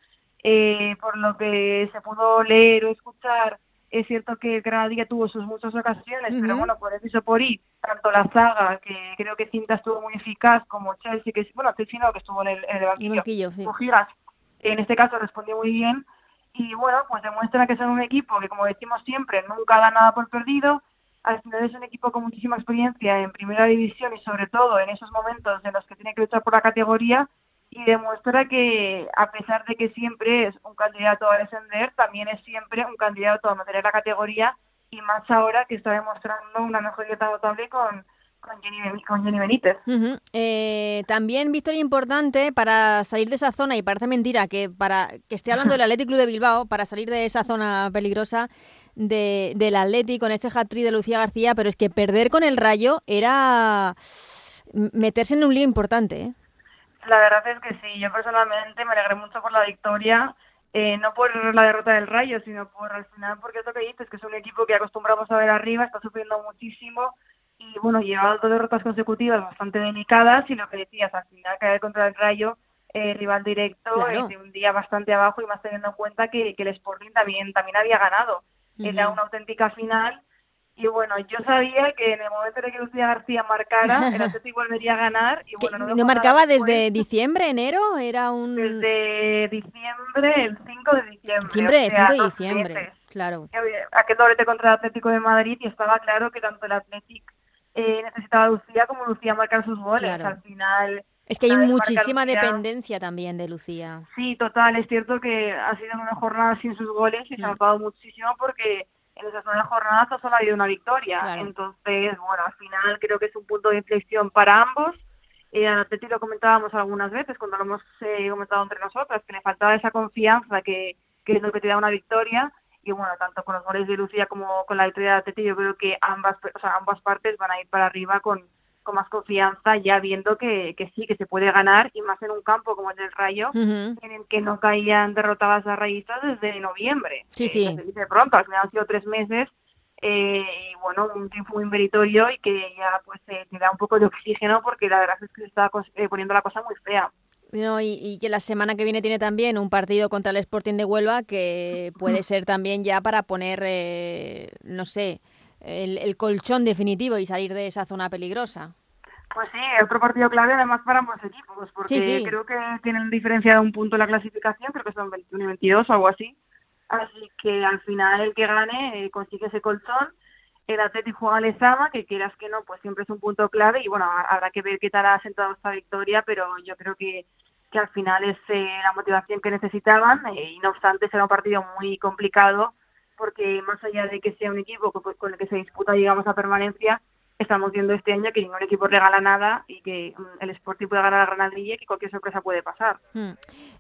eh, por lo que se pudo leer o escuchar, es cierto que Granadilla tuvo sus muchas ocasiones, pero bueno, por eso por ahí, tanto la saga, que creo que Cinta estuvo muy eficaz, como Chelsea, que bueno, Chelsea no, que estuvo en el, en el banquillo, en este caso respondió muy bien, y bueno, pues demuestra que son un equipo que, como decimos siempre, nunca da nada por perdido, al final es un equipo con muchísima experiencia en primera división y sobre todo en esos momentos en los que tiene que luchar por la categoría, y demuestra que a pesar de que siempre es un candidato a descender, también es siempre un candidato a mantener la categoría y más ahora que está demostrando una mejoría tan notable con, con Jenny, con Jenny Benítez. eh, también victoria importante para salir de esa zona, y parece mentira que para que esté hablando (laughs) del Athletic Club de Bilbao, para salir de esa zona peligrosa de, del Athletic con ese hat-trick de Lucía García, pero es que perder con el Rayo era meterse en un lío importante. ¿eh? La verdad es que sí, yo personalmente me alegré mucho por la victoria, eh, no por la derrota del Rayo, sino por al final, porque es lo que dices, que es un equipo que acostumbramos a ver arriba, está sufriendo muchísimo y bueno, lleva dos derrotas consecutivas bastante delicadas y lo que decías, al final caer contra el Rayo, eh, rival directo, claro. eh, un día bastante abajo y más teniendo en cuenta que, que el Sporting también, también había ganado. Uh -huh. Era una auténtica final y bueno, yo sabía que en el momento en que Lucía García marcara, el (laughs) Atlético volvería a ganar. Y bueno, no, ¿No marcaba desde diciembre, enero? Era un... Desde diciembre, el 5 de diciembre. Diciembre, o sea, 5 de diciembre, meses. claro. Aquel doblete contra el Atlético de Madrid y estaba claro que tanto el Atlético eh, necesitaba a Lucía como Lucía marcar sus goles. Claro. Al final Es que hay muchísima dependencia también de Lucía. Sí, total. Es cierto que ha sido una jornada sin sus goles y se ha mm. notado muchísimo porque en esas nueve jornadas solo ha habido una victoria. Entonces, bueno, al final creo que es un punto de inflexión para ambos. Eh, a Teti lo comentábamos algunas veces cuando lo hemos eh, comentado entre nosotras, que le faltaba esa confianza que, que es lo que te da una victoria y bueno, tanto con los goles de Lucía como con la victoria de Teti, yo creo que ambas, o sea, ambas partes van a ir para arriba con, con más confianza, ya viendo que, que sí, que se puede ganar, y más en un campo como el del Rayo, en el que no caían derrotadas a raíces desde noviembre. Sí, sí. Eh, de pronto, al final han sido tres meses, eh, y bueno, un triunfo muy meritorio y que ya pues eh, te da un poco de oxígeno porque la verdad es que se está eh, poniendo la cosa muy fea. No, y, que la semana que viene tiene también un partido contra el Sporting de Huelva que puede ser también ya para poner, eh, no sé, el, colchón definitivo y salir de esa zona peligrosa. Pues sí, otro partido clave además para ambos equipos, porque creo que tienen diferencia de un punto en la clasificación, creo que son 21 y 22 o algo así. Así que al final el que gane eh, consigue ese colchón. El Atleti juega al Lezama, que quieras que no, pues siempre es un punto clave y bueno, habrá que ver qué tal ha sentado esta victoria, pero yo creo que que al final es eh, la motivación que necesitaban eh, y no obstante será un partido muy complicado porque más allá de que sea un equipo con el que se disputa digamos la permanencia estamos viendo este año que ningún equipo regala nada y que mm, el Sporting puede ganar a Granadilla y que cualquier sorpresa puede pasar. Hmm.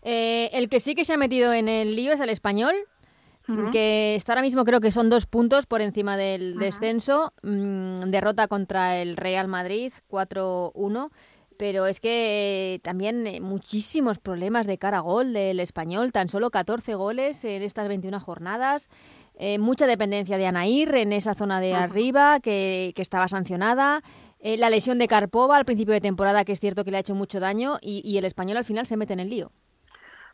Eh, el que sí que se ha metido en el lío es el español, que está ahora mismo creo que son dos puntos por encima del descenso, mm, derrota contra el Real Madrid 4-1. Pero es que también eh, muchísimos problemas de cara a gol del español, tan solo 14 goles en estas 21 jornadas, eh, mucha dependencia de Anair en esa zona de arriba que, estaba sancionada, eh, la lesión de Karpova al principio de temporada que es cierto que le ha hecho mucho daño y, el español al final se mete en el lío.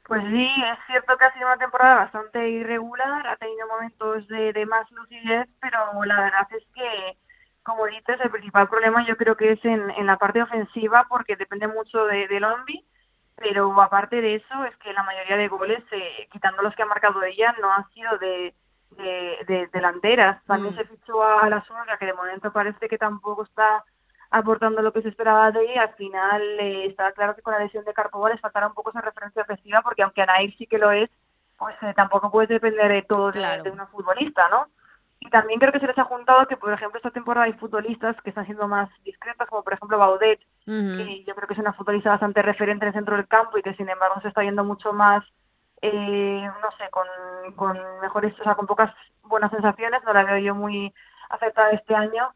Pues sí, es cierto que ha sido una temporada bastante irregular, ha tenido momentos de, de más lucidez, pero la verdad es que como dices, el principal problema yo creo que es en, en la parte ofensiva porque depende mucho de, de Lombi, pero aparte de eso es que la mayoría de goles, eh, quitando los que ha marcado ella, no han sido de, de, delanteras. También mm. se fichó a, la Zunga, que de momento parece que tampoco está aportando lo que se esperaba de ella. Al final eh, está claro que con la lesión de Carpova les faltará un poco esa referencia ofensiva porque aunque Anair sí que lo es, pues eh, tampoco puede depender de todo de una futbolista, ¿no? Y también creo que se les ha juntado que, por ejemplo, esta temporada hay futbolistas que están siendo más discretas, como por ejemplo Baudet, que yo creo que es una futbolista bastante referente en el centro del campo y que sin embargo se está yendo mucho más, eh, no sé, con, con mejores, o sea, con pocas buenas sensaciones, no la veo yo muy aceptada este año.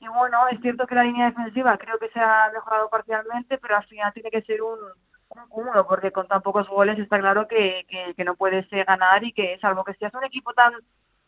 Y bueno, es cierto que la línea defensiva creo que se ha mejorado parcialmente, pero al final tiene que ser un, un cúmulo, porque con tan pocos goles está claro que, que, que no puedes ganar y que salvo que seas un equipo tan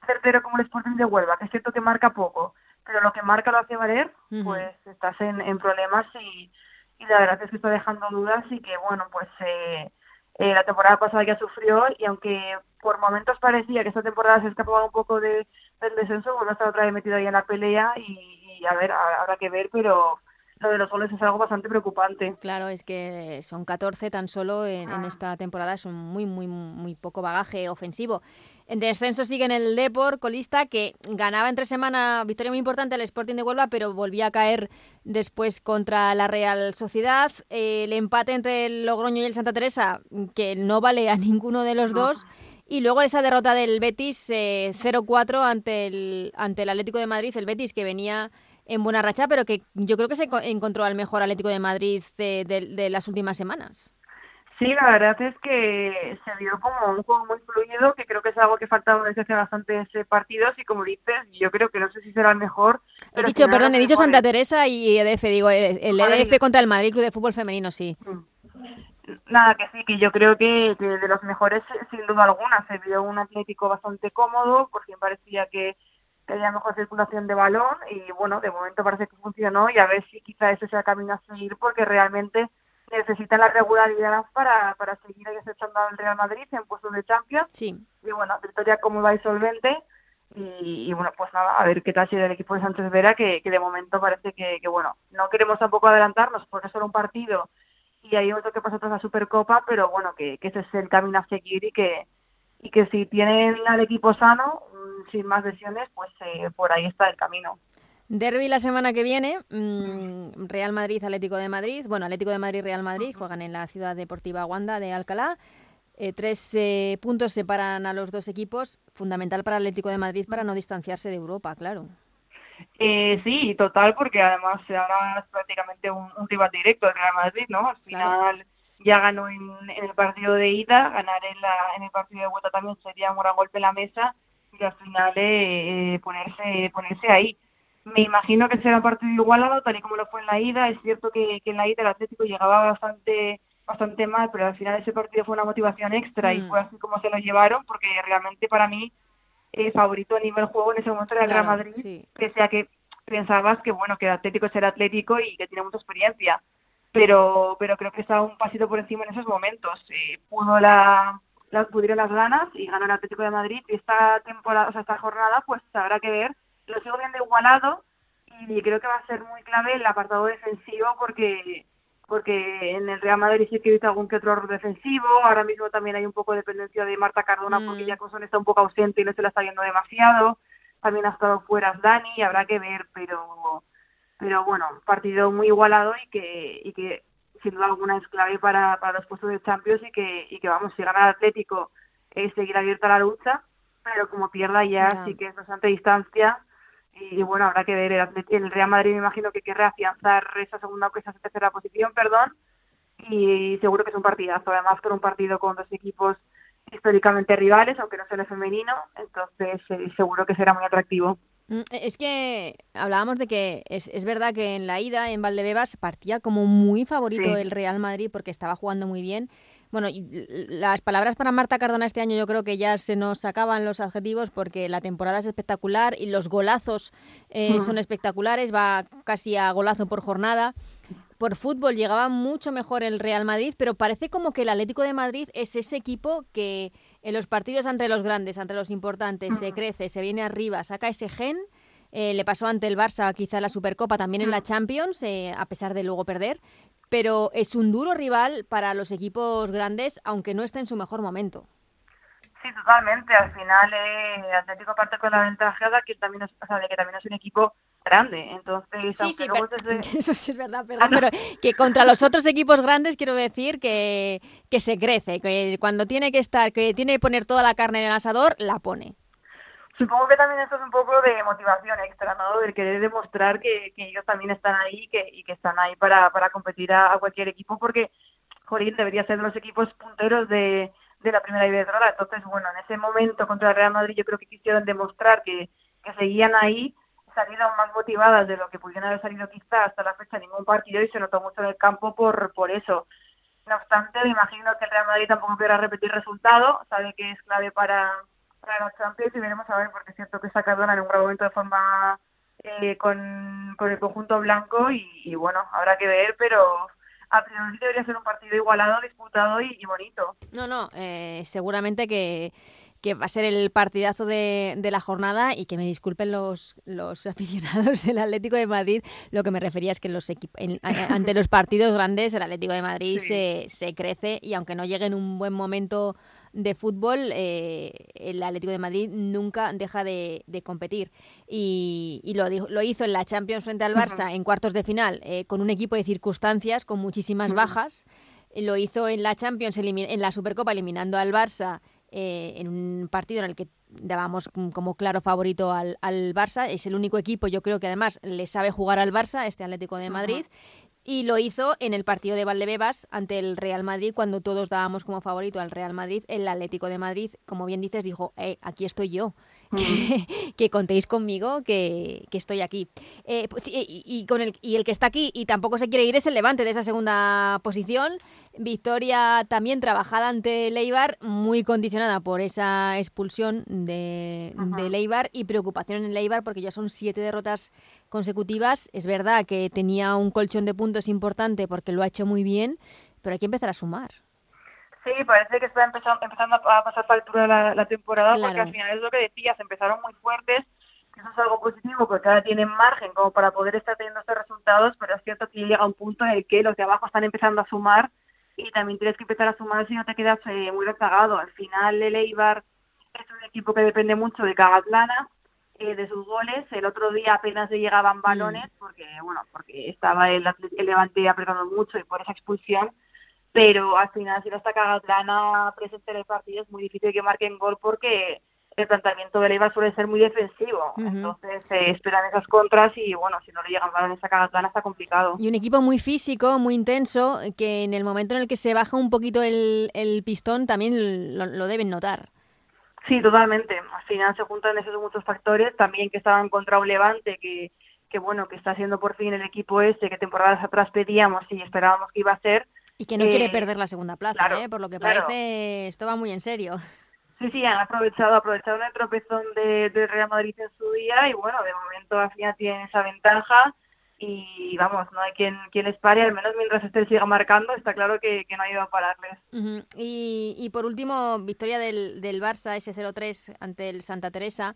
certero como el Sporting de Huelva, que es cierto que marca poco, pero lo que marca lo hace valer, pues estás en, en problemas y, y, la verdad es que está dejando dudas y que, bueno, pues eh, eh, la temporada pasada ya sufrió y aunque por momentos parecía que esta temporada se escapaba un poco de, del descenso, vuelve a estar otra vez metido ahí en la pelea y, y a ver, habrá que ver, pero lo de los goles es algo bastante preocupante. Claro, es que son 14 tan solo en, en, ah. esta temporada, es un muy, muy, muy poco bagaje ofensivo. En descenso sigue en el Depor, colista, que ganaba entre semana, victoria muy importante el Sporting de Huelva, pero volvía a caer después contra la Real Sociedad. el empate entre el Logroño y el Santa Teresa, que no vale a ninguno de los dos. Y luego esa derrota del Betis 0-4 eh, ante el, ante el Atlético de Madrid, el Betis que venía en buena racha, pero que yo creo que se encontró al mejor Atlético de Madrid de las últimas semanas. Sí, la verdad es que se vio como un juego muy fluido, que creo que es algo que faltaba desde hace bastantes partidos y como dices, yo creo que no sé si será el mejor. He dicho, perdón, he dicho Santa Teresa y EDF, digo, el, EDF contra el Madrid Club de Fútbol Femenino, sí. Mm. Nada, que sí, que yo creo que, de los mejores, sin duda alguna, se vio un Atlético bastante cómodo, porque parecía que tenía mejor circulación de balón y bueno, de momento parece que funcionó y a ver si quizá ese sea el camino a seguir porque realmente necesitan la regularidad para, para seguir acechando al Real Madrid en puestos de Champions. Sí. Y bueno, victoria como va y solvente. Y, bueno, pues nada, a ver qué tal sigue el equipo de Sánchez Vera, que, que de momento parece que, que, bueno, no queremos tampoco adelantarnos porque es solo un partido y hay otro que pasa tras la Supercopa, pero bueno, que, que ese es el camino a seguir y que, y que si tienen al equipo sano, mm, sin más lesiones, pues eh, por ahí está el camino. Derby la semana que viene, mm, Real Madrid, Atlético de Madrid. Bueno, Atlético de Madrid, Real Madrid juegan en la ciudad deportiva Wanda de Alcalá. Eh, tres eh, puntos separan a los dos equipos, fundamental para Atlético de Madrid para no distanciarse de Europa, claro. Eh, sí, total, porque además ahora es prácticamente un, rival directo el Real Madrid, ¿no? Al final ya ganó en, el partido de ida, ganar en, la, en el partido de vuelta también sería un gran golpe en la mesa y al final eh, ponerse ponerse ahí. Me imagino que será partido igualado, tal y como lo fue en la ida. Es cierto que, que en la ida el Atlético llegaba bastante bastante mal, pero al final ese partido fue una motivación extra y mm. fue así como se lo llevaron, porque realmente para mí eh, favorito a nivel juego en ese momento era el Real Madrid, que sea que pensabas que bueno que el Atlético es el Atlético y que tiene mucha experiencia, pero pero creo que estaba un pasito por encima en esos momentos. Eh, pudo la, pudieron las ganas y ganó el Atlético de Madrid y esta temporada, o sea, esta jornada pues habrá que ver. Lo sigo viendo igualado y creo que va a ser muy clave el apartado defensivo porque porque en el Real Madrid sí que he visto algún que otro error defensivo, ahora mismo también hay un poco de dependencia de Marta Cardona porque mm. Jacobson está un poco ausente y no se la está viendo demasiado, también ha estado fuera Dani, habrá que ver, pero pero bueno, partido muy igualado y que y que sin duda alguna es clave para, para los puestos de Champions y que y que vamos, si gana el Atlético es seguir abierta la lucha, pero como pierda ya. sí que es bastante distancia y bueno, habrá que ver, el, Real Madrid me imagino que quiere afianzar esa segunda o esa tercera posición, perdón, y seguro que es un partidazo, además con un partido con dos equipos históricamente rivales, aunque no sea el femenino, entonces eh, seguro que será muy atractivo. Mm, es que hablábamos de que es, es, verdad que en la ida en Valdebebas partía como muy favorito el Real Madrid porque estaba jugando muy bien bueno, las palabras para Marta Cardona este año yo creo que ya se nos acaban los adjetivos porque la temporada es espectacular y los golazos eh, son espectaculares, va casi a golazo por jornada. Por fútbol llegaba mucho mejor el Real Madrid, pero parece como que el Atlético de Madrid es ese equipo que en los partidos entre los grandes, entre los importantes, se crece, se viene arriba, saca ese gen. Eh, le pasó ante el Barça, quizá la Supercopa, también en la Champions, eh, a pesar de luego perder pero es un duro rival para los equipos grandes, aunque no esté en su mejor momento. Sí, totalmente. Al final, eh, Atlético parte con la ventaja de que también es, de que también es un equipo grande. Entonces, sí, sí, (laughs) eso sí es verdad, perdón, pero que contra los otros equipos grandes quiero decir que, que se crece, que cuando tiene que estar, que tiene que poner toda la carne en el asador, la pone. Supongo que también esto es un poco de motivación extra, ¿no? De querer demostrar que, ellos también están ahí que, y que están ahí para, para competir a, cualquier equipo, porque, joder, debería ser de los equipos punteros de, de la primera Iberdrola. Entonces, bueno, en ese momento contra el Real Madrid yo creo que quisieron demostrar que, que seguían ahí, salieron más motivadas de lo que pudieron haber salido quizá hasta la fecha ningún partido y se notó mucho en el campo por, por eso. No obstante, me imagino que el Real Madrid tampoco quiera repetir resultado, sabe que es clave para para los Champions y veremos a ver, porque es cierto que está Cardona en un gran momento de forma eh, con, con, el conjunto blanco y, bueno, habrá que ver, pero a priori debería ser un partido igualado, disputado y, bonito. No, no, eh, seguramente que que va a ser el partidazo de, de, la jornada y que me disculpen los, los (laughs) aficionados del Atlético de Madrid. Lo que me refería es que los ante los partidos grandes el Atlético de Madrid se, se, crece y aunque no llegue en un buen momento de fútbol, eh, el Atlético de Madrid nunca deja de, competir. Y, lo, lo, hizo en la Champions frente al Barça en cuartos de final, eh, con un equipo de circunstancias, con muchísimas bajas. Lo hizo en la Champions, en la Supercopa, eliminando al Barça eh, en un partido en el que dábamos como claro favorito al, al, Barça. Es el único equipo, yo creo que además le sabe jugar al Barça, este Atlético de Madrid y lo hizo en el partido de Valdebebas ante el Real Madrid cuando todos dábamos como favorito al Real Madrid. El Atlético de Madrid, como bien dices, dijo, eh, aquí estoy yo. (laughs) Que, contéis conmigo, que, estoy aquí. Eh, pues, y, con el, y el que está aquí y tampoco se quiere ir es el Levante de esa segunda posición. Victoria también trabajada ante Leibar, muy condicionada por esa expulsión de, de Leibar y preocupación en Leibar porque ya son siete derrotas consecutivas. Es verdad que tenía un colchón de puntos importante porque lo ha hecho muy bien, pero hay que empezar a sumar. Sí, parece que está empezando, empezando a pasar factura la, la temporada porque al final es lo que decías, empezaron muy fuertes, eso es algo positivo porque ahora tienen margen como para poder estar teniendo estos resultados, pero es cierto que llega un punto en el que los de abajo están empezando a sumar y también tienes que empezar a sumar si no te quedas eh, muy rezagado. Al final el Eibar es un equipo que depende mucho de cada plana eh, de sus goles. El otro día apenas le llegaban balones porque, bueno, porque estaba el, el Levante apretando mucho y por esa expulsión. Pero al final, si no está Cagatlana presente en el partido, es muy difícil que marquen gol porque el planteamiento de Leiva suele ser muy defensivo. Entonces se esperan esas contras y bueno, si no le llegan balones a Cagatlana está complicado. Y un equipo muy físico, muy intenso, que en el momento en el que se baja un poquito el, el pistón también lo, lo deben notar. Sí, totalmente. Al final se juntan esos muchos factores, también que estaban contra un Levante que, que bueno, que está haciendo por fin el equipo ese que temporadas atrás pedíamos y esperábamos que iba a ser. Y que no quiere perder la segunda plaza, ¿eh? por lo que parece, esto va muy en serio. Sí, sí, han aprovechado, aprovecharon el tropezón de, de Real Madrid en su día y bueno, de momento al final tienen esa ventaja y vamos, no hay quien, quien les pare, al menos mientras este siga marcando, está claro que, que no ha ido a pararles. y, y, por último, victoria del, del Barça, ese 0-3 ante el Santa Teresa.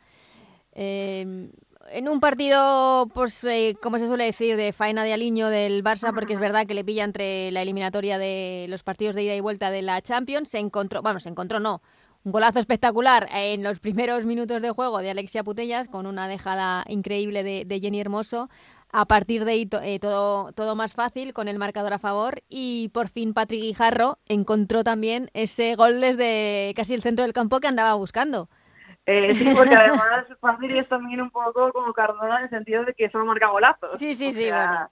Eh, en un partido, pues, eh, como se suele decir, de faena de aliño del Barça, porque es verdad que le pilla entre la eliminatoria de los partidos de ida y vuelta de la Champions, se encontró, vamos, se encontró no, un golazo espectacular en los primeros minutos de juego de Alexia Putellas, con una dejada increíble de, de Jenny Hermoso a partir de ahí eh, todo, todo más fácil con el marcador a favor y por fin Patrick Guijarro encontró también ese gol desde casi el centro del campo que andaba buscando. Eh, sí, porque además (laughs) fácil es también un poco como Cardona en el sentido de que solo marca golazos. Sí, sí, sí. bueno.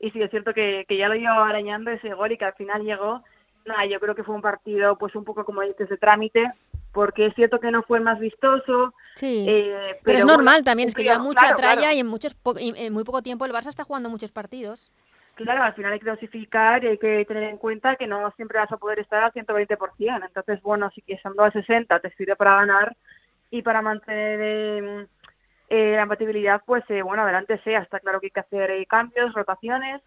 Y sí, es cierto que, que ya lo iba arañando ese gol y que al final llegó. Nada, yo creo que fue un partido pues un poco como dices de trámite, porque es cierto que no fue el más vistoso. Sí, eh, pero, pero, es normal bueno, también, es que lleva mucha claro, tralla claro. y en, muchos po en muy poco tiempo el Barça está jugando muchos partidos. Claro, al final hay que dosificar y hay que tener en cuenta que no siempre vas a poder estar al 120%. Entonces, bueno, si quieres andar a 60 te sirve para ganar y para mantener eh, eh, la compatibilidad, pues eh, bueno, adelante sea. Está claro que hay que hacer eh, cambios, rotaciones,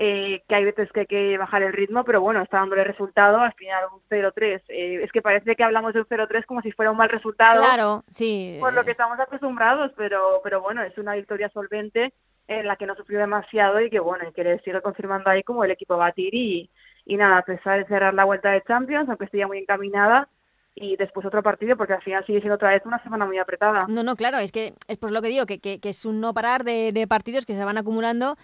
eh, que hay veces que hay que bajar el ritmo, pero bueno, está dándole resultado, al final un 0-3. Eh, es que parece que hablamos de un 0-3 como si fuera un mal resultado. Claro, sí. Por lo que estamos acostumbrados, pero, pero bueno, es una victoria solvente en la que no sufrió demasiado y que bueno, y que sigue confirmando ahí como el equipo va a batir y, y nada, a pesar de cerrar la vuelta de Champions, aunque esté ya muy encaminada, y después otro partido porque al final sigue siendo otra vez una semana muy apretada. No, no, claro, es que es por lo que digo, que, que, que es un no parar de, de partidos que se van acumulando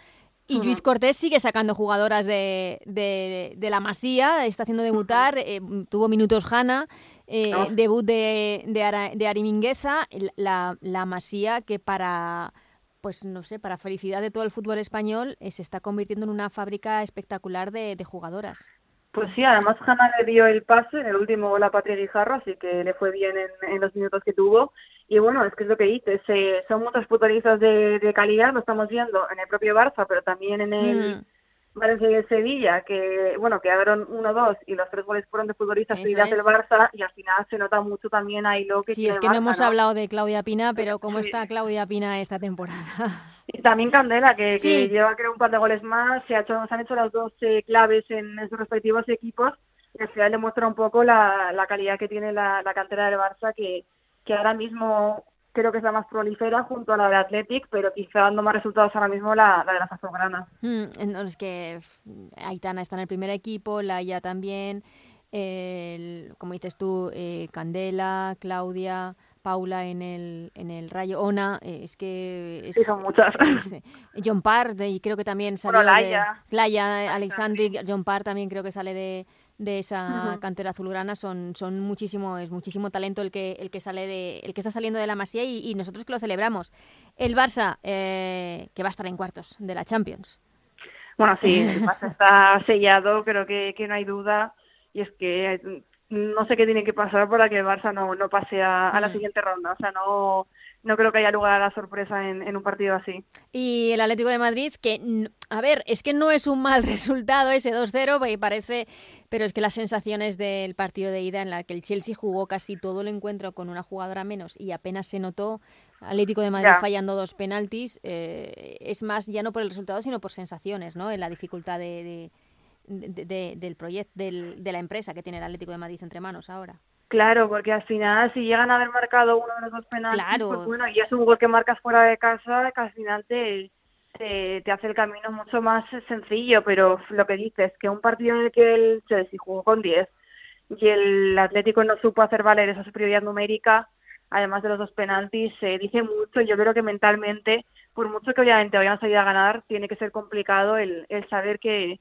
y Luis Cortés sigue sacando jugadoras de, de, de, la Masía, está haciendo debutar, eh, tuvo minutos Hanna, eh, no. debut de, de, Ara, de Ari Mingueza, la, la Masía que para, pues no sé, para felicidad de todo el fútbol español eh, se está convirtiendo en una fábrica espectacular de, de jugadoras. Pues sí, además Hanna le dio el pase en el último gol a Patria Guijarro, así que le fue bien en, en, los minutos que tuvo. Y bueno, es que es lo que dices, eh, son muchos futbolistas de, de, calidad, lo estamos viendo en el propio Barça, pero también en el mm. Valencia y el Sevilla, que bueno, quedaron 1-2 y los tres goles fueron de futbolistas seguidas del Barça y al final se nota mucho también ahí lo que Sí, es que Barça, no hemos ¿no? hablado de Claudia Pina, pero (laughs) ¿cómo sí. está Claudia Pina esta temporada? (laughs) Y también Candela, que, sí. que lleva creo un par de goles más, se, ha hecho, se han hecho las dos eh, claves en, en sus respectivos equipos y al final demuestra un poco la, la calidad que tiene la, la cantera del Barça, que, que ahora mismo creo que es la más prolífera junto a la del Athletic, pero quizá dando más resultados ahora mismo la, la de las azulgranas. Mm, es que Aitana está en el primer equipo, Laia también, el, como dices tú, eh, Candela, Claudia, Paula en el, en el Rayo, Ona, eh, es que... Es, sí, son muchas. (laughs) Es, John Parr, y creo que también salió bueno, Laia. de... Laia, Alexandri, John Parr también creo que sale de de esa cantera azulgrana son, son muchísimo, es muchísimo talento el que, el que sale de, el que está saliendo de la Masía y, y nosotros que lo celebramos. El Barça, eh, que va a estar en cuartos de la Champions. Bueno, sí, el (laughs) Barça está sellado, creo que, que no hay duda. Y es que no sé qué tiene que pasar para que el Barça no, no pase a, a la siguiente ronda. O sea, no, no creo que haya lugar a la sorpresa en, en, un partido así. Y el Atlético de Madrid, que, a ver, es que no es un mal (laughs) resultado ese 2-0, y parece, pero es que las sensaciones del partido de ida en la que el Chelsea jugó casi todo el encuentro con una jugadora menos y apenas se notó Atlético de Madrid ya. fallando dos penaltis, eh, es más ya no por el resultado, sino por sensaciones, ¿no? En la dificultad de, de, de, de del proyecto, del, de la empresa que tiene el Atlético de Madrid entre manos ahora. Claro, porque al final si llegan a haber marcado uno de los dos penaltis, claro. pues bueno, y es un gol que marcas fuera de casa, que al final te, te, te, hace el camino mucho más sencillo, pero lo que dices, que un partido en el que el Chelsea jugó con 10 y el Atlético no supo hacer valer esa superioridad numérica, además de los dos penaltis, se dice mucho. Yo creo que mentalmente, por mucho que obviamente vayan a salir a ganar, tiene que ser complicado el, el saber que,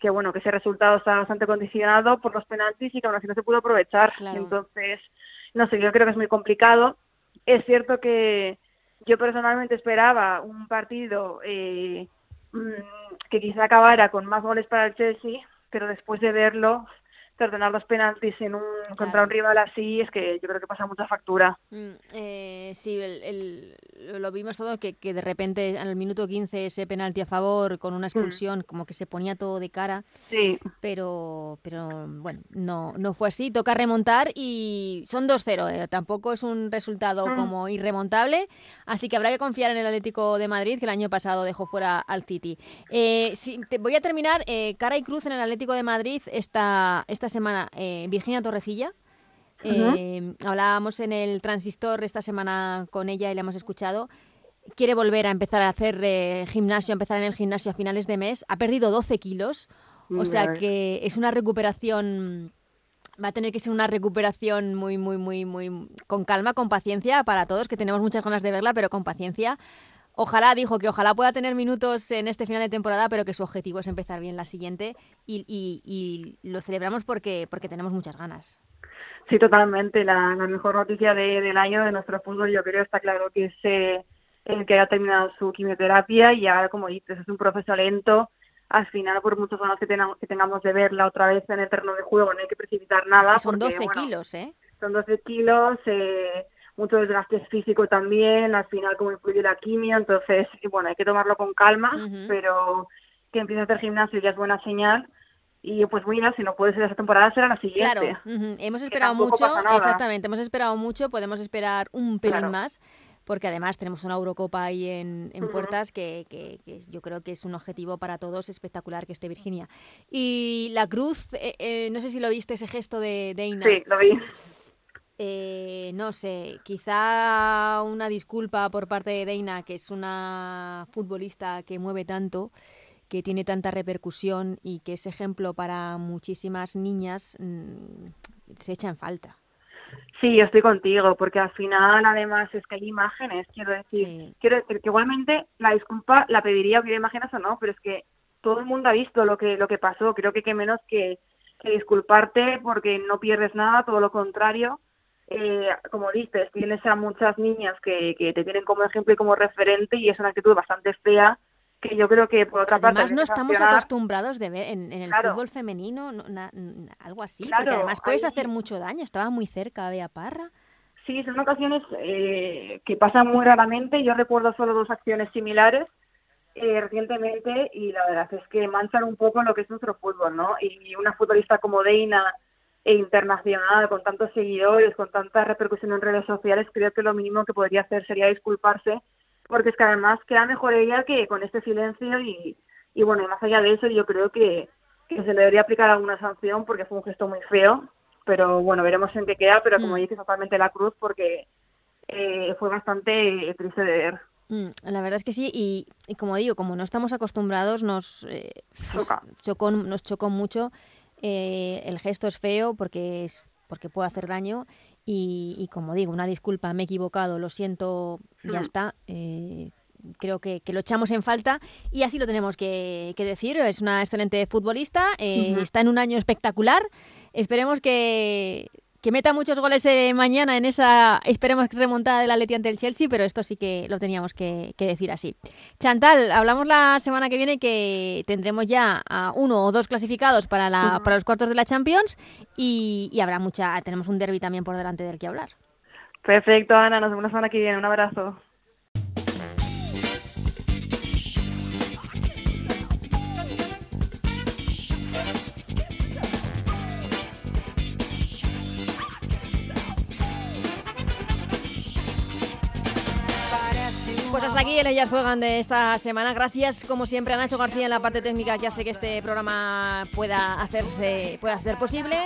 que, bueno, que ese resultado está bastante condicionado por los penaltis y que aún así no se pudo aprovechar. Entonces, no sé, yo creo que es muy complicado. Es cierto que yo personalmente esperaba un partido eh, mm, que quizá acabara con más goles para el Chelsea, pero después de verlo, perdonar los penaltis en un, contra un rival así es que yo creo que pasa mucha factura. Mm, eh, sí, lo vimos todo que, que, de repente al minuto 15 ese penalti a favor con una mm. expulsión como que se ponía todo de cara. Sí. Pero, pero bueno, no, no fue así. Toca remontar y son 2-0. Eh, tampoco es un resultado mm. como irremontable. Así que habrá que confiar en el Atlético de Madrid que el año pasado dejó fuera al City. Eh, te, voy a terminar. cara y cruz en el Atlético de Madrid esta, esta semana eh, Virginia Torrecilla. Eh, hablábamos en el transistor esta semana con ella y la hemos escuchado. Quiere volver a empezar a hacer eh, gimnasio, empezar en el gimnasio a finales de mes. Ha perdido 12 kilos, o sea que es una recuperación va a tener que ser una recuperación muy, muy, muy, muy con calma, con paciencia para todos, que tenemos muchas ganas de verla, pero con paciencia, Ojalá, dijo que ojalá pueda tener minutos en este final de temporada, pero que su objetivo es empezar bien la siguiente y, lo celebramos porque, porque tenemos muchas ganas. Sí, totalmente. La, mejor noticia del año de nuestro fútbol, yo creo, está claro que es eh, el que ha terminado su quimioterapia y ahora, como dices, es un proceso lento. Al final, por muchos años que, que tengamos de verla otra vez en el terreno de juego, no hay que precipitar nada. son 12 kilos, ¿eh? Son 12 kilos. Eh, mucho desgaste físico también, al final como influye la quimio, entonces, bueno, hay que tomarlo con calma, pero que empiece a hacer gimnasio ya es buena señal. Y pues mira, si no puede ser esa temporada, será la siguiente. Claro, hemos esperado mucho, exactamente, hemos esperado mucho, podemos esperar un pelín más porque además tenemos una Eurocopa ahí en, puertas que, que, yo creo que es un objetivo para todos espectacular que esté Virginia. Y la cruz, eh, eh, no sé si lo viste ese gesto de Deina. Sí, lo vi. Eh, no sé, quizá una disculpa por parte de Deina, que es una futbolista que mueve tanto, que tiene tanta repercusión y que es ejemplo para muchísimas niñas, mm, se echa en falta. Sí, yo estoy contigo, porque al final además es que hay imágenes, quiero decir, quiero decir que igualmente la disculpa la pediría hubiera imágenes o no, pero es que todo el mundo ha visto lo que lo que pasó, creo que qué menos que, que disculparte porque no pierdes nada, todo lo contrario, eh, como dices, tienes a muchas niñas que, que te tienen como ejemplo y como referente y es una actitud bastante fea que yo creo que por otra además, parte... no estamos acostumbrados de ver en, el fútbol femenino algo así, porque además puedes hacer mucho daño. Estaba muy cerca Bea Parra. Sí, son ocasiones eh, que pasan muy raramente. Yo recuerdo solo dos acciones similares eh, recientemente y la verdad es que manchan un poco lo que es nuestro fútbol, ¿no? Y una futbolista como Deina e internacional, con tantos seguidores, con tanta repercusión en redes sociales, creo que lo mínimo que podría hacer sería disculparse, porque es que además queda mejor ella que con este silencio y, y bueno, más allá de eso yo creo que, que se le debería aplicar alguna sanción porque fue un gesto muy feo, pero bueno, veremos en qué queda, pero como mm. dices, totalmente la cruz porque eh, fue bastante triste de ver. Mm, la verdad es que sí, y, como digo, como no estamos acostumbrados, nos, eh, chocó, nos chocó mucho eh, el gesto es feo porque, es, porque puede hacer daño y, como digo, una disculpa, me he equivocado, lo siento, ya mm. está. Eh, creo que, lo echamos en falta y así lo tenemos que, decir. Es una excelente futbolista, eh, está en un año espectacular. Esperemos que que meta muchos goles mañana en esa, esperemos que remontada del Atleti ante el Chelsea, pero esto sí que lo teníamos que, decir así. Chantal, hablamos la semana que viene que tendremos ya a uno o dos clasificados para, la, para los cuartos de la Champions y, habrá mucha, tenemos un derby también por delante del que hablar. Perfecto, Ana, nos vemos la semana que viene, un abrazo. Aquí el Ellas Juegan de esta semana. Gracias, como siempre, a Nacho García en la parte técnica que hace que este programa pueda hacerse, pueda ser posible.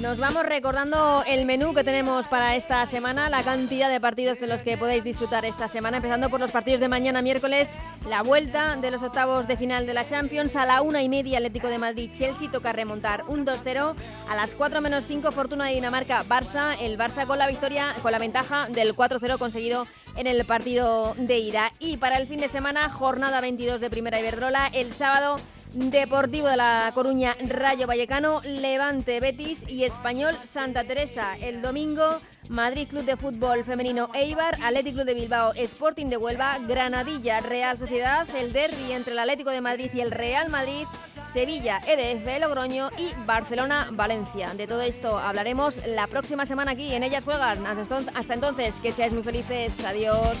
Nos vamos recordando el menú que tenemos para esta semana, la cantidad de partidos de los que podéis disfrutar esta semana, empezando por los partidos de mañana miércoles, la vuelta de los octavos de final de la Champions, a la una y media Atlético de Madrid-Chelsea, toca remontar un 2-0, a las 4 menos 5 Fortuna de Dinamarca-Barça, el Barça con la victoria, con la ventaja del 4-0 conseguido en el partido de ida. Y para el fin de semana, jornada 22 de Primera Iberdrola, el sábado Deportivo de La Coruña, Rayo Vallecano, Levante Betis y Español Santa Teresa. El domingo, Madrid Club de Fútbol Femenino Eibar, Atlético Club de Bilbao, Sporting de Huelva, Granadilla, Real Sociedad, el derby entre el Atlético de Madrid y el Real Madrid, Sevilla, EDF, Logroño y Barcelona, Valencia. De todo esto hablaremos la próxima semana aquí en Ellas Juegan. Hasta entonces, que seáis muy felices. Adiós.